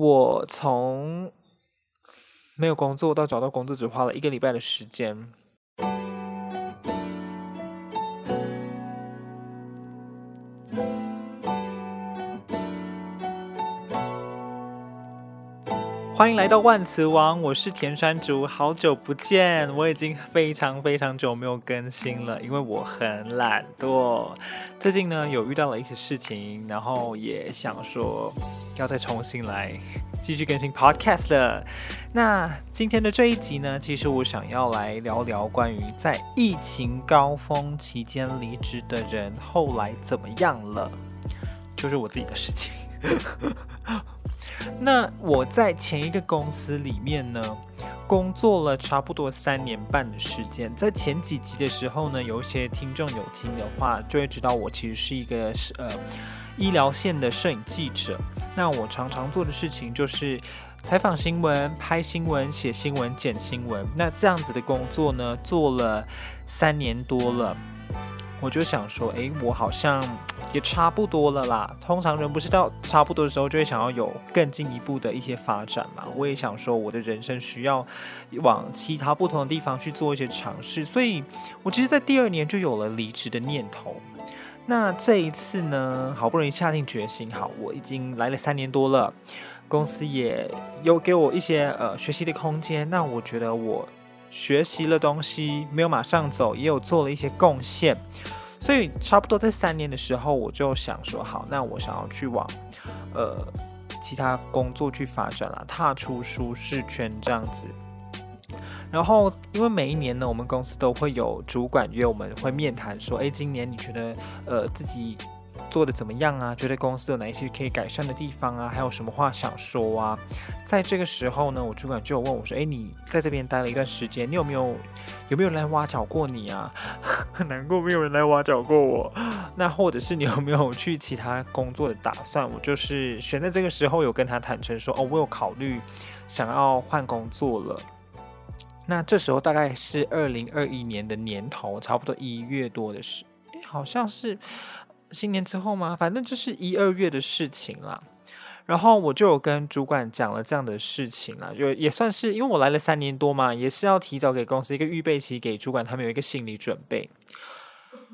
我从没有工作到找到工作，只花了一个礼拜的时间。欢迎来到万磁王，我是田山竹，好久不见，我已经非常非常久没有更新了，因为我很懒惰。最近呢，有遇到了一些事情，然后也想说要再重新来继续更新 Podcast 了。那今天的这一集呢，其实我想要来聊聊关于在疫情高峰期间离职的人后来怎么样了，就是我自己的事情。那我在前一个公司里面呢，工作了差不多三年半的时间。在前几集的时候呢，有一些听众有听的话，就会知道我其实是一个呃医疗线的摄影记者。那我常常做的事情就是采访新闻、拍新闻、写新闻、剪新闻。那这样子的工作呢，做了三年多了。我就想说，诶，我好像也差不多了啦。通常人不是到差不多的时候，就会想要有更进一步的一些发展嘛。我也想说，我的人生需要往其他不同的地方去做一些尝试。所以，我其实，在第二年就有了离职的念头。那这一次呢，好不容易下定决心，好，我已经来了三年多了，公司也有给我一些呃学习的空间。那我觉得我。学习了东西，没有马上走，也有做了一些贡献，所以差不多在三年的时候，我就想说，好，那我想要去往呃其他工作去发展了，踏出舒适圈这样子。然后，因为每一年呢，我们公司都会有主管约我们会面谈，说，诶，今年你觉得呃自己。做的怎么样啊？觉得公司有哪一些可以改善的地方啊？还有什么话想说啊？在这个时候呢，我主管就有问我说：“诶，你在这边待了一段时间，你有没有有没有来挖角过你啊？”很 难过，没有人来挖角过我。那或者是你有没有去其他工作的打算？我就是选在这个时候有跟他坦诚说：“哦，我有考虑想要换工作了。”那这时候大概是二零二一年的年头，差不多一月多的时，诶，好像是。新年之后吗？反正就是一二月的事情啦。然后我就有跟主管讲了这样的事情啦，就也算是因为我来了三年多嘛，也是要提早给公司一个预备期，给主管他们有一个心理准备。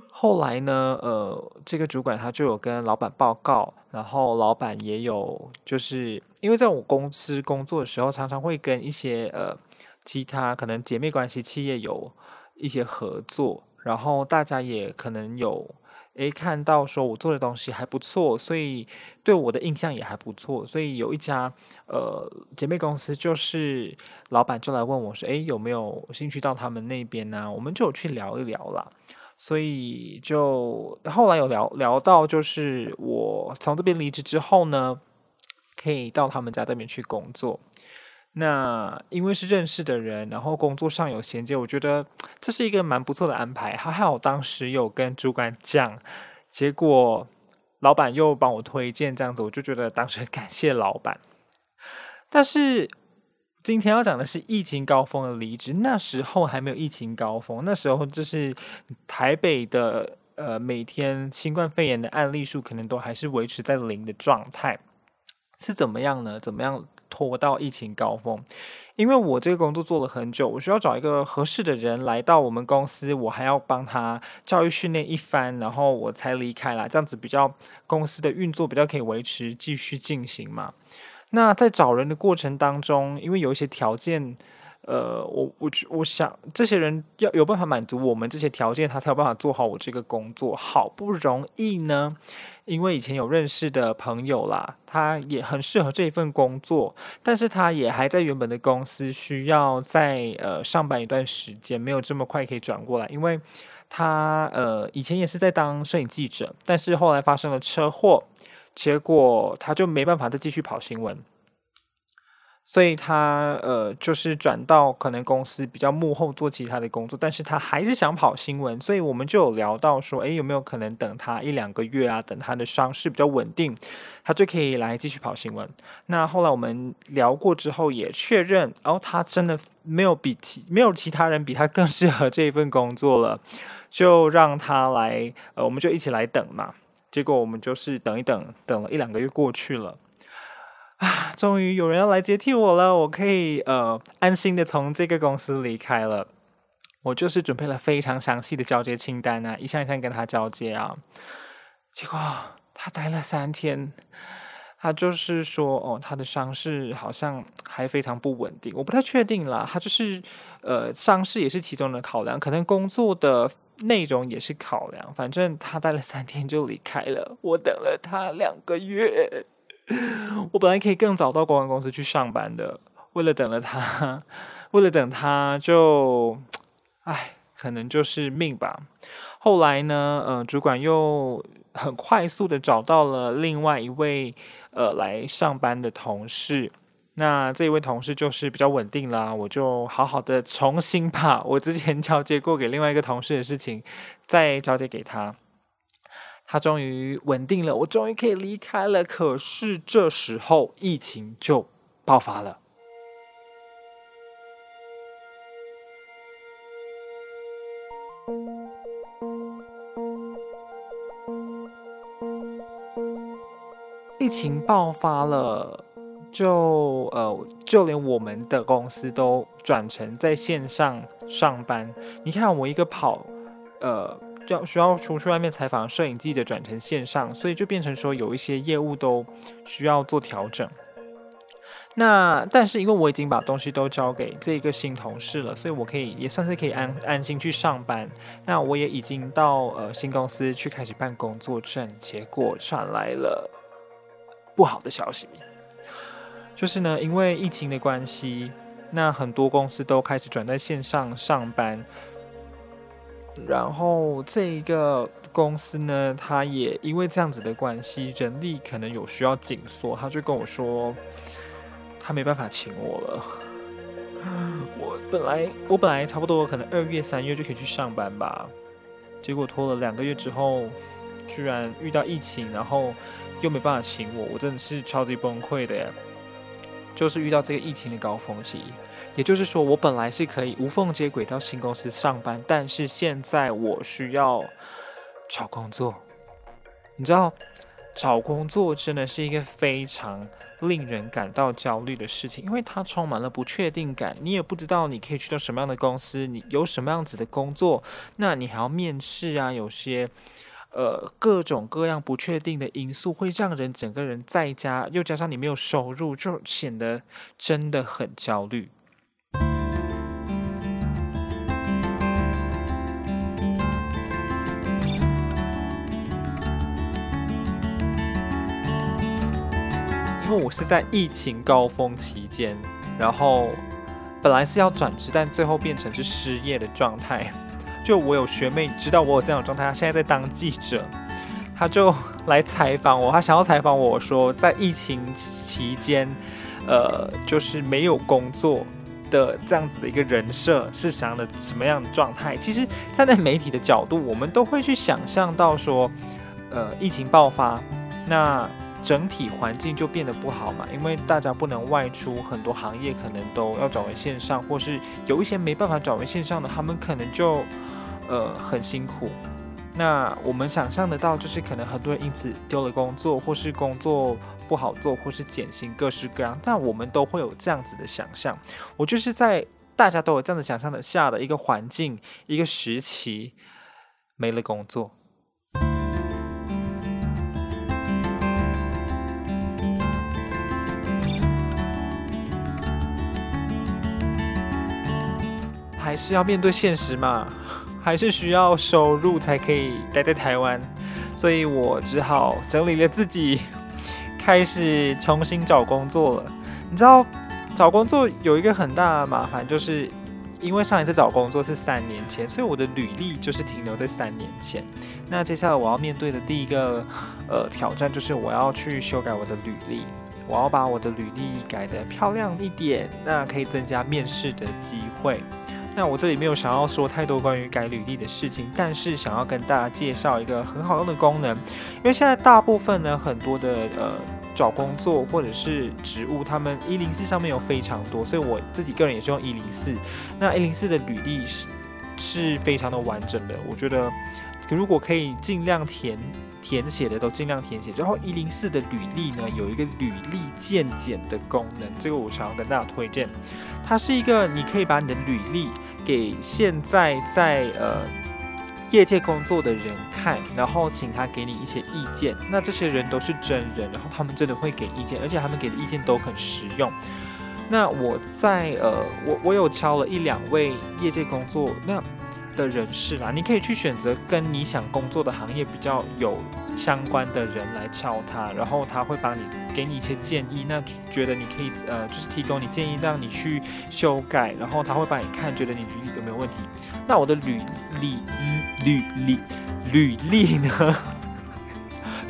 后来呢，呃，这个主管他就有跟老板报告，然后老板也有就是因为在我公司工作的时候，常常会跟一些呃其他可能姐妹关系企业有一些合作，然后大家也可能有。诶，看到说我做的东西还不错，所以对我的印象也还不错，所以有一家呃姐妹公司，就是老板就来问我说，诶，有没有兴趣到他们那边呢？我们就有去聊一聊啦。所以就后来有聊聊到，就是我从这边离职之后呢，可以到他们家这边去工作。那因为是认识的人，然后工作上有衔接，我觉得这是一个蛮不错的安排。还好我当时有跟主管讲，结果老板又帮我推荐，这样子我就觉得当时很感谢老板。但是今天要讲的是疫情高峰的离职，那时候还没有疫情高峰，那时候就是台北的呃每天新冠肺炎的案例数可能都还是维持在零的状态，是怎么样呢？怎么样？拖到疫情高峰，因为我这个工作做了很久，我需要找一个合适的人来到我们公司，我还要帮他教育训练一番，然后我才离开啦。这样子比较公司的运作比较可以维持继续进行嘛。那在找人的过程当中，因为有一些条件。呃，我我我想这些人要有办法满足我们这些条件，他才有办法做好我这个工作。好不容易呢，因为以前有认识的朋友啦，他也很适合这一份工作，但是他也还在原本的公司，需要在呃上班一段时间，没有这么快可以转过来，因为他呃以前也是在当摄影记者，但是后来发生了车祸，结果他就没办法再继续跑新闻。所以他呃，就是转到可能公司比较幕后做其他的工作，但是他还是想跑新闻，所以我们就有聊到说，诶，有没有可能等他一两个月啊，等他的伤势比较稳定，他就可以来继续跑新闻。那后来我们聊过之后也确认，哦，他真的没有比其没有其他人比他更适合这一份工作了，就让他来，呃，我们就一起来等嘛。结果我们就是等一等，等了一两个月过去了。啊，终于有人要来接替我了，我可以呃安心的从这个公司离开了。我就是准备了非常详细的交接清单啊，一项一项跟他交接啊。结果他待了三天，他就是说哦，他的伤势好像还非常不稳定，我不太确定啦。他就是呃，伤势也是其中的考量，可能工作的内容也是考量。反正他待了三天就离开了，我等了他两个月。我本来可以更早到公关公司去上班的，为了等了他，为了等他就，唉，可能就是命吧。后来呢，呃，主管又很快速的找到了另外一位呃来上班的同事，那这一位同事就是比较稳定啦，我就好好的重新把我之前 交接过给另外一个同事的事情再交接给他。他终于稳定了，我终于可以离开了。可是这时候疫情就爆发了。疫情爆发了，就呃，就连我们的公司都转成在线上上班。你看，我一个跑，呃。要需要出去外面采访摄影记者转成线上，所以就变成说有一些业务都需要做调整。那但是因为我已经把东西都交给这个新同事了，所以我可以也算是可以安安心去上班。那我也已经到呃新公司去开始办工作证，结果传来了不好的消息，就是呢，因为疫情的关系，那很多公司都开始转在线上上班。然后这一个公司呢，他也因为这样子的关系，人力可能有需要紧缩，他就跟我说，他没办法请我了。我本来我本来差不多可能二月三月就可以去上班吧，结果拖了两个月之后，居然遇到疫情，然后又没办法请我，我真的是超级崩溃的耶。就是遇到这个疫情的高峰期。也就是说，我本来是可以无缝接轨到新公司上班，但是现在我需要找工作。你知道，找工作真的是一个非常令人感到焦虑的事情，因为它充满了不确定感。你也不知道你可以去到什么样的公司，你有什么样子的工作，那你还要面试啊，有些呃各种各样不确定的因素，会让人整个人在家，又加上你没有收入，就显得真的很焦虑。我是在疫情高峰期间，然后本来是要转职，但最后变成是失业的状态。就我有学妹知道我有这样的状态，她现在在当记者，她就来采访我，她想要采访我说，在疫情期间，呃，就是没有工作的这样子的一个人设是想的什么样的状态？其实站在媒体的角度，我们都会去想象到说，呃，疫情爆发，那。整体环境就变得不好嘛，因为大家不能外出，很多行业可能都要转为线上，或是有一些没办法转为线上的，他们可能就呃很辛苦。那我们想象得到，就是可能很多人因此丢了工作，或是工作不好做，或是减薪，各式各样。但我们都会有这样子的想象。我就是在大家都有这样的想象的下的一个环境，一个时期没了工作。是要面对现实嘛，还是需要收入才可以待在台湾，所以我只好整理了自己，开始重新找工作了。你知道，找工作有一个很大的麻烦，就是因为上一次找工作是三年前，所以我的履历就是停留在三年前。那接下来我要面对的第一个呃挑战，就是我要去修改我的履历，我要把我的履历改得漂亮一点，那可以增加面试的机会。那我这里没有想要说太多关于改履历的事情，但是想要跟大家介绍一个很好用的功能，因为现在大部分呢，很多的呃找工作或者是职务，他们一零四上面有非常多，所以我自己个人也是用一零四。那一零四的履历是是非常的完整的，我觉得如果可以尽量填填写的都尽量填写。然后一零四的履历呢，有一个履历鉴检的功能，这个我想要跟大家推荐。它是一个你可以把你的履历给现在在呃业界工作的人看，然后请他给你一些意见。那这些人都是真人，然后他们真的会给意见，而且他们给的意见都很实用。那我在呃，我我有敲了一两位业界工作那的人士啦，你可以去选择跟你想工作的行业比较有相关的人来敲他，然后他会帮你给你一些建议，那觉得你可以呃，就是提供你建议，让你去修改，然后他会帮你看，觉得你履历有没有问题。那我的履历履历履历呢？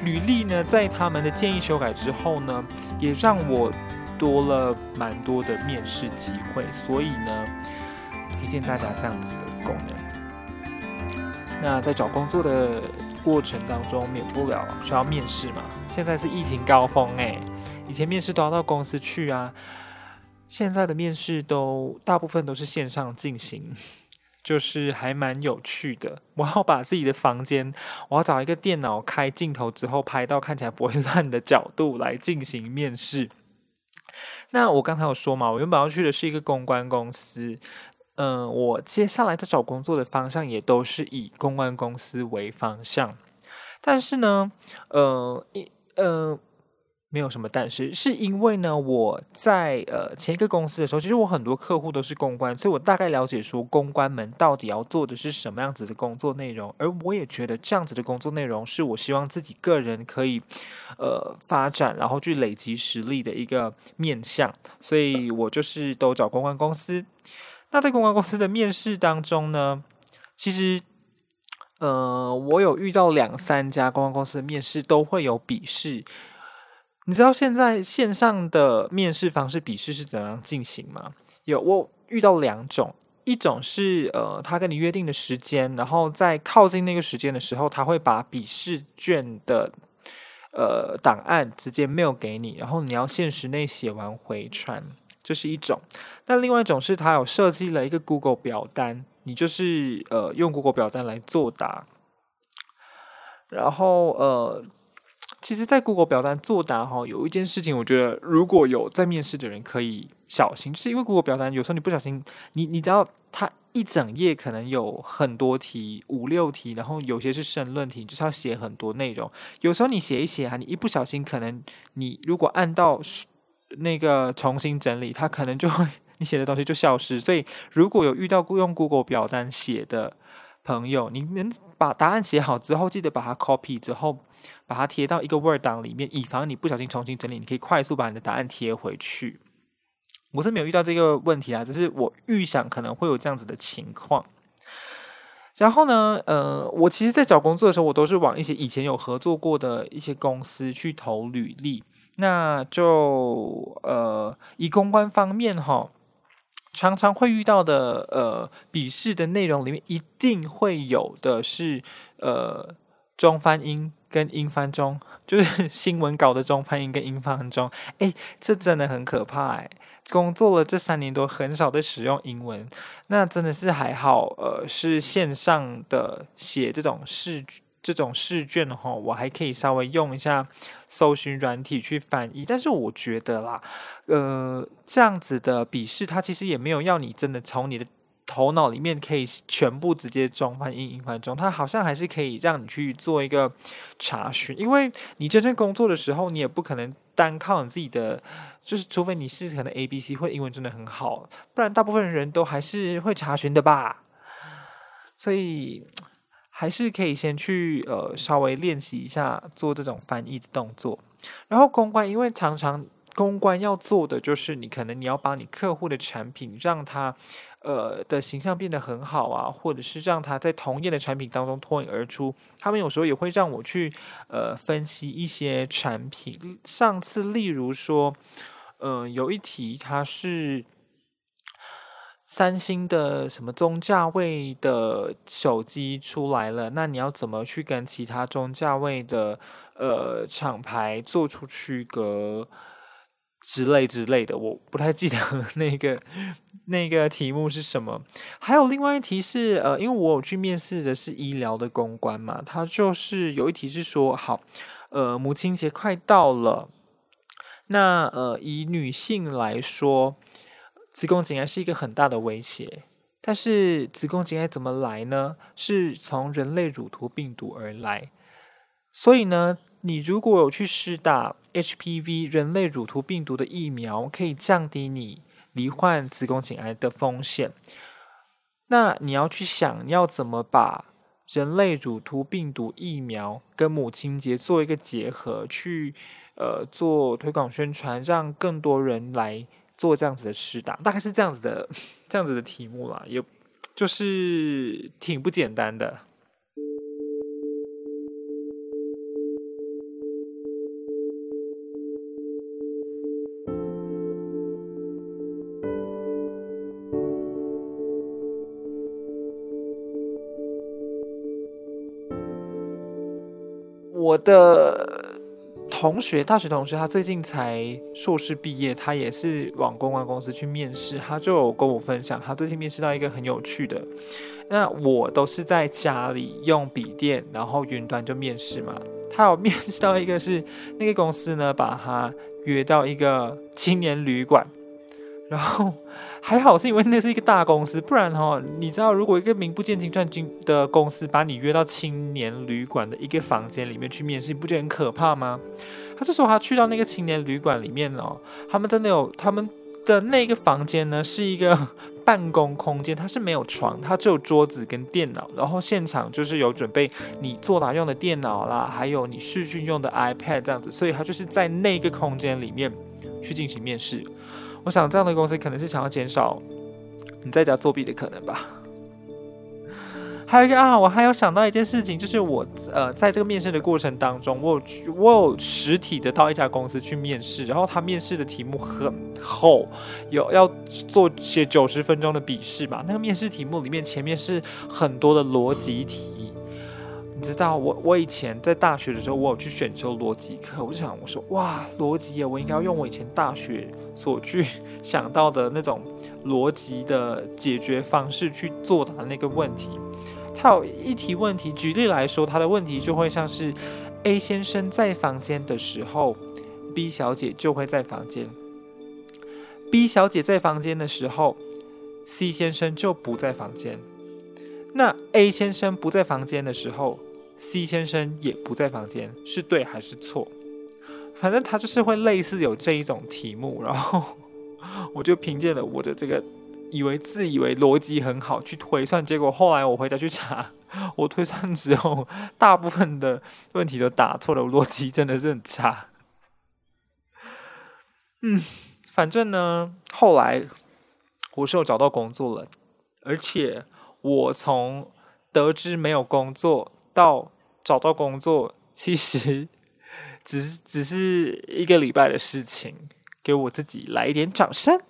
履历呢，在他们的建议修改之后呢，也让我。多了蛮多的面试机会，所以呢，推荐大家这样子的功能。那在找工作的过程当中，免不了需要面试嘛。现在是疫情高峰诶，以前面试都要到公司去啊，现在的面试都大部分都是线上进行，就是还蛮有趣的。我要把自己的房间，我要找一个电脑开镜头之后，拍到看起来不会烂的角度来进行面试。那我刚才有说嘛，我原本要去的是一个公关公司，嗯、我接下来在找工作的方向也都是以公关公司为方向，但是呢，呃，一呃。没有什么，但是是因为呢，我在呃前一个公司的时候，其实我很多客户都是公关，所以我大概了解说公关们到底要做的是什么样子的工作内容，而我也觉得这样子的工作内容是我希望自己个人可以呃发展，然后去累积实力的一个面向，所以我就是都找公关公司。那在公关公司的面试当中呢，其实呃我有遇到两三家公关公司的面试都会有笔试。你知道现在线上的面试方式笔试是怎样进行吗？有我遇到两种，一种是呃，他跟你约定的时间，然后在靠近那个时间的时候，他会把笔试卷的呃档案直接 mail 给你，然后你要限时内写完回传，这是一种。那另外一种是它有设计了一个 Google 表单，你就是呃用 Google 表单来作答，然后呃。其实，在 Google 表单作答哈，有一件事情，我觉得如果有在面试的人可以小心，就是因为 Google 表单有时候你不小心，你你知道它一整页可能有很多题，五六题，然后有些是申论题，就是要写很多内容。有时候你写一写啊，你一不小心，可能你如果按到那个重新整理，它可能就会你写的东西就消失。所以，如果有遇到用 Google 表单写的朋友，你们把答案写好之后，记得把它 copy 之后，把它贴到一个 Word 档里面，以防你不小心重新整理，你可以快速把你的答案贴回去。我是没有遇到这个问题啊，只是我预想可能会有这样子的情况。然后呢，呃，我其实，在找工作的时候，我都是往一些以前有合作过的一些公司去投履历。那就呃，以公关方面哈。常常会遇到的，呃，笔试的内容里面一定会有的是，呃，中翻英跟英翻中，就是新闻稿的中翻英跟英翻中。诶，这真的很可怕诶，工作了这三年多，很少在使用英文，那真的是还好，呃，是线上的写这种试。这种试卷哈，我还可以稍微用一下搜寻软体去翻译，但是我觉得啦，呃，这样子的笔试，它其实也没有要你真的从你的头脑里面可以全部直接装翻英、英翻中，它好像还是可以让你去做一个查询，因为你真正工作的时候，你也不可能单靠你自己的，就是除非你是可能 A、B、C 或英文真的很好，不然大部分人都还是会查询的吧，所以。还是可以先去呃稍微练习一下做这种翻译的动作，然后公关，因为常常公关要做的就是你可能你要把你客户的产品让他呃的形象变得很好啊，或者是让他在同业的产品当中脱颖而出。他们有时候也会让我去呃分析一些产品。上次例如说，呃有一题它是。三星的什么中价位的手机出来了？那你要怎么去跟其他中价位的呃厂牌做出区隔？之类之类的，我不太记得那个 那个题目是什么。还有另外一题是，呃，因为我有去面试的是医疗的公关嘛，他就是有一题是说，好，呃，母亲节快到了，那呃，以女性来说，子宫颈癌是一个很大的威胁，但是子宫颈癌怎么来呢？是从人类乳头病毒而来，所以呢。你如果有去施打 HPV 人类乳头病毒的疫苗，可以降低你罹患子宫颈癌的风险。那你要去想要怎么把人类乳头病毒疫苗跟母亲节做一个结合，去呃做推广宣传，让更多人来做这样子的施打，大概是这样子的 这样子的题目啦，也就是挺不简单的。我的同学，大学同学，他最近才硕士毕业，他也是往公关公司去面试，他就有跟我分享，他最近面试到一个很有趣的。那我都是在家里用笔电，然后云端就面试嘛。他有面试到一个是那个公司呢，把他约到一个青年旅馆。然后还好是因为那是一个大公司，不然哈，你知道如果一个名不见经传经的公司把你约到青年旅馆的一个房间里面去面试，不觉得很可怕吗？他就说他去到那个青年旅馆里面哦，他们真的有他们的那个房间呢，是一个 办公空间，它是没有床，它只有桌子跟电脑，然后现场就是有准备你作答用的电脑啦，还有你试训用的 iPad 这样子，所以他就是在那个空间里面去进行面试。我想这样的公司可能是想要减少你在家作弊的可能吧。还有一个啊，我还有想到一件事情，就是我呃在这个面试的过程当中，我有我有实体的到一家公司去面试，然后他面试的题目很厚，有要做写九十分钟的笔试嘛。那个面试题目里面前面是很多的逻辑题。知道我我以前在大学的时候，我有去选修逻辑课，我就想我说哇，逻辑啊，我应该要用我以前大学所去 想到的那种逻辑的解决方式去作答那个问题。他有一题问题，举例来说，他的问题就会像是 A 先生在房间的时候，B 小姐就会在房间；B 小姐在房间的时候，C 先生就不在房间。那 A 先生不在房间的时候，C 先生也不在房间，是对还是错？反正他就是会类似有这一种题目，然后我就凭借了我的这个以为自以为逻辑很好去推算，结果后来我回家去查，我推算之后，大部分的问题都答错了，逻辑真的是很差。嗯，反正呢，后来我是有找到工作了，而且。我从得知没有工作到找到工作，其实 只是只是一个礼拜的事情。给我自己来一点掌声。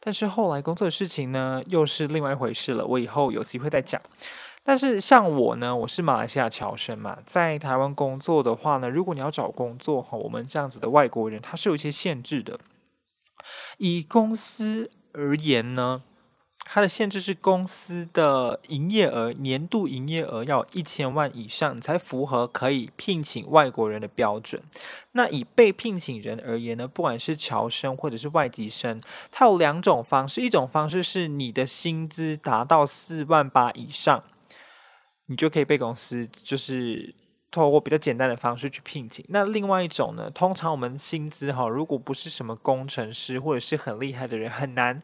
但是后来工作的事情呢，又是另外一回事了。我以后有机会再讲。但是像我呢，我是马来西亚侨生嘛，在台湾工作的话呢，如果你要找工作哈，我们这样子的外国人，他是有一些限制的。以公司而言呢，它的限制是公司的营业额，年度营业额要一千万以上，才符合可以聘请外国人的标准。那以被聘请人而言呢，不管是侨生或者是外籍生，它有两种方式，一种方式是你的薪资达到四万八以上，你就可以被公司就是。透过比较简单的方式去聘请。那另外一种呢，通常我们薪资哈，如果不是什么工程师或者是很厉害的人，很难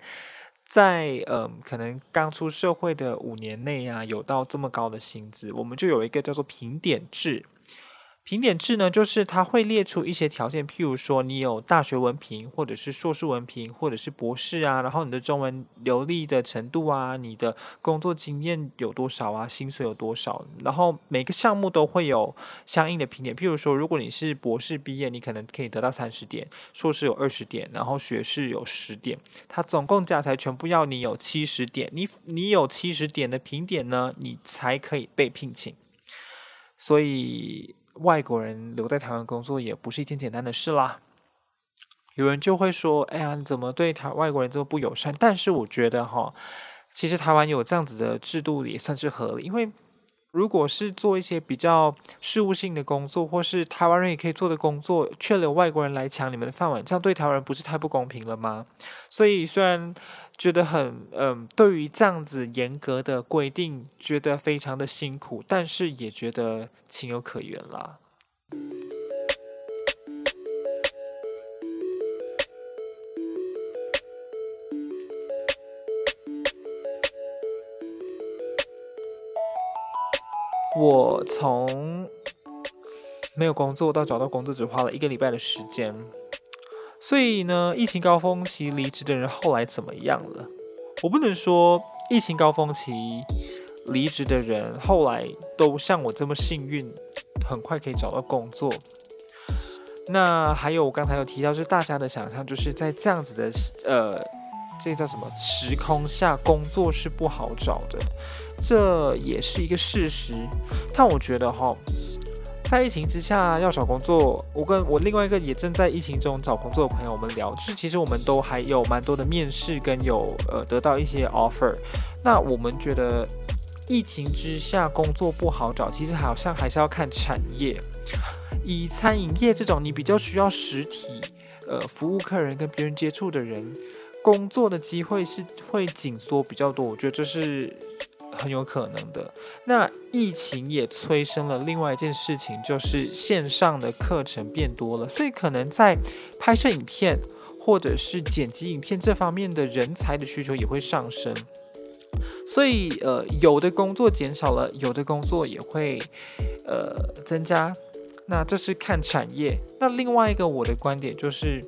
在嗯、可能刚出社会的五年内啊，有到这么高的薪资。我们就有一个叫做评点制。评点制呢，就是它会列出一些条件，譬如说你有大学文凭，或者是硕士文凭，或者是博士啊，然后你的中文流利的程度啊，你的工作经验有多少啊，薪水有多少，然后每个项目都会有相应的评点。譬如说，如果你是博士毕业，你可能可以得到三十点，硕士有二十点，然后学士有十点，它总共加起来全部要你有七十点，你你有七十点的评点呢，你才可以被聘请。所以。外国人留在台湾工作也不是一件简单的事啦。有人就会说：“哎呀，你怎么对台外国人这么不友善？”但是我觉得哈，其实台湾有这样子的制度也算是合理，因为如果是做一些比较事务性的工作，或是台湾人也可以做的工作，却留外国人来抢你们的饭碗，这样对台湾人不是太不公平了吗？所以虽然觉得很嗯，对于这样子严格的规定，觉得非常的辛苦，但是也觉得情有可原啦。我从没有工作到找到工作，只花了一个礼拜的时间。所以呢，疫情高峰期离职的人后来怎么样了？我不能说疫情高峰期离职的人后来都像我这么幸运，很快可以找到工作。那还有我刚才有提到，就是大家的想象，就是在这样子的呃，这叫什么时空下，工作是不好找的。这也是一个事实，但我觉得哈，在疫情之下要找工作，我跟我另外一个也正在疫情中找工作的朋友，我们聊，就是其实我们都还有蛮多的面试跟有呃得到一些 offer。那我们觉得疫情之下工作不好找，其实好像还是要看产业。以餐饮业这种你比较需要实体呃服务客人跟别人接触的人，工作的机会是会紧缩比较多。我觉得这是。很有可能的。那疫情也催生了另外一件事情，就是线上的课程变多了，所以可能在拍摄影片或者是剪辑影片这方面的人才的需求也会上升。所以，呃，有的工作减少了，有的工作也会呃增加。那这是看产业。那另外一个我的观点就是，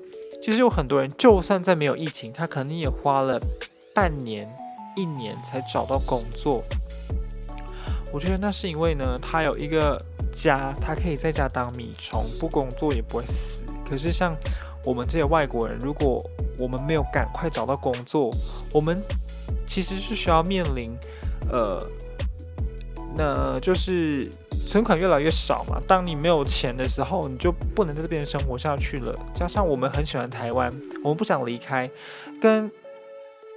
其实有很多人，就算在没有疫情，他可能也花了半年。一年才找到工作，我觉得那是因为呢，他有一个家，他可以在家当米虫，不工作也不会死。可是像我们这些外国人，如果我们没有赶快找到工作，我们其实是需要面临，呃，那就是存款越来越少嘛。当你没有钱的时候，你就不能在这边生活下去了。加上我们很喜欢台湾，我们不想离开，跟。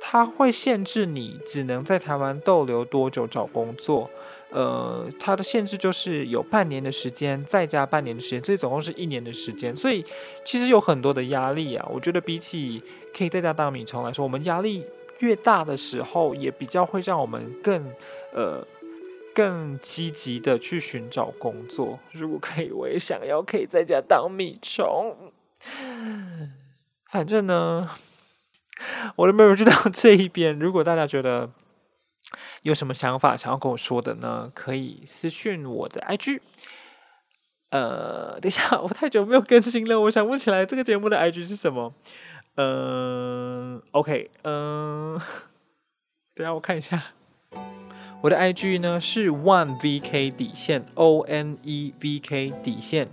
它会限制你只能在台湾逗留多久找工作，呃，它的限制就是有半年的时间，再加半年的时间，这总共是一年的时间。所以其实有很多的压力啊。我觉得比起可以在家当米虫来说，我们压力越大的时候，也比较会让我们更呃更积极的去寻找工作。如果可以，我也想要可以在家当米虫。反正呢。我的 murmur 就到这一边。如果大家觉得有什么想法想要跟我说的呢，可以私讯我的 IG。呃，等一下，我太久没有更新了，我想不起来这个节目的 IG 是什么。嗯、，OK，嗯、等下我看一下，我的 IG 呢是 onevk 底线 O N E V K 底线。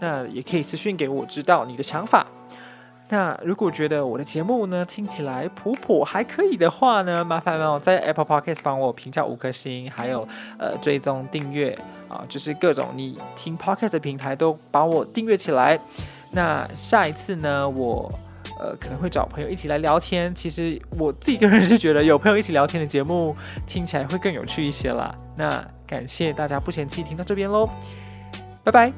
那也可以私讯给我知道你的想法。那如果觉得我的节目呢听起来普普还可以的话呢，麻烦帮我在 Apple Podcast 帮我评价五颗星，还有呃追踪订阅啊，就是各种你听 Podcast 的平台都帮我订阅起来。那下一次呢，我呃可能会找朋友一起来聊天。其实我自己个人是觉得有朋友一起聊天的节目听起来会更有趣一些啦。那感谢大家不嫌弃听到这边喽，拜拜。